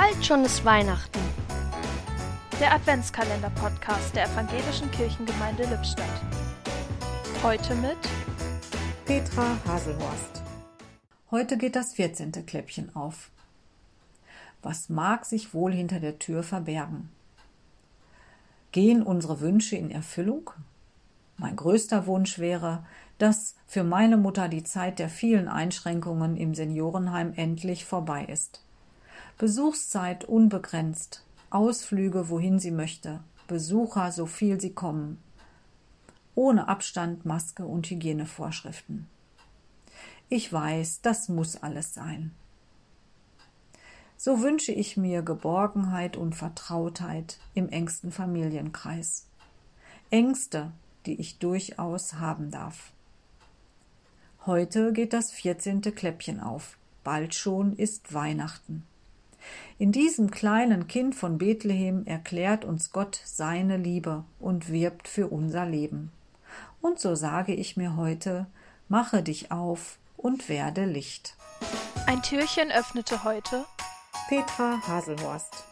Bald schon ist Weihnachten. Der Adventskalender-Podcast der Evangelischen Kirchengemeinde Lippstadt. Heute mit Petra Haselhorst. Heute geht das 14. Kläppchen auf. Was mag sich wohl hinter der Tür verbergen? Gehen unsere Wünsche in Erfüllung? Mein größter Wunsch wäre, dass für meine Mutter die Zeit der vielen Einschränkungen im Seniorenheim endlich vorbei ist. Besuchszeit unbegrenzt, Ausflüge wohin sie möchte, Besucher so viel sie kommen, ohne Abstand, Maske und Hygienevorschriften. Ich weiß, das muss alles sein. So wünsche ich mir Geborgenheit und Vertrautheit im engsten Familienkreis. Ängste, die ich durchaus haben darf. Heute geht das 14. Kläppchen auf. Bald schon ist Weihnachten. In diesem kleinen Kind von Bethlehem erklärt uns Gott seine Liebe und wirbt für unser Leben. Und so sage ich mir heute, mache dich auf und werde Licht. Ein Türchen öffnete heute Petra Haselhorst.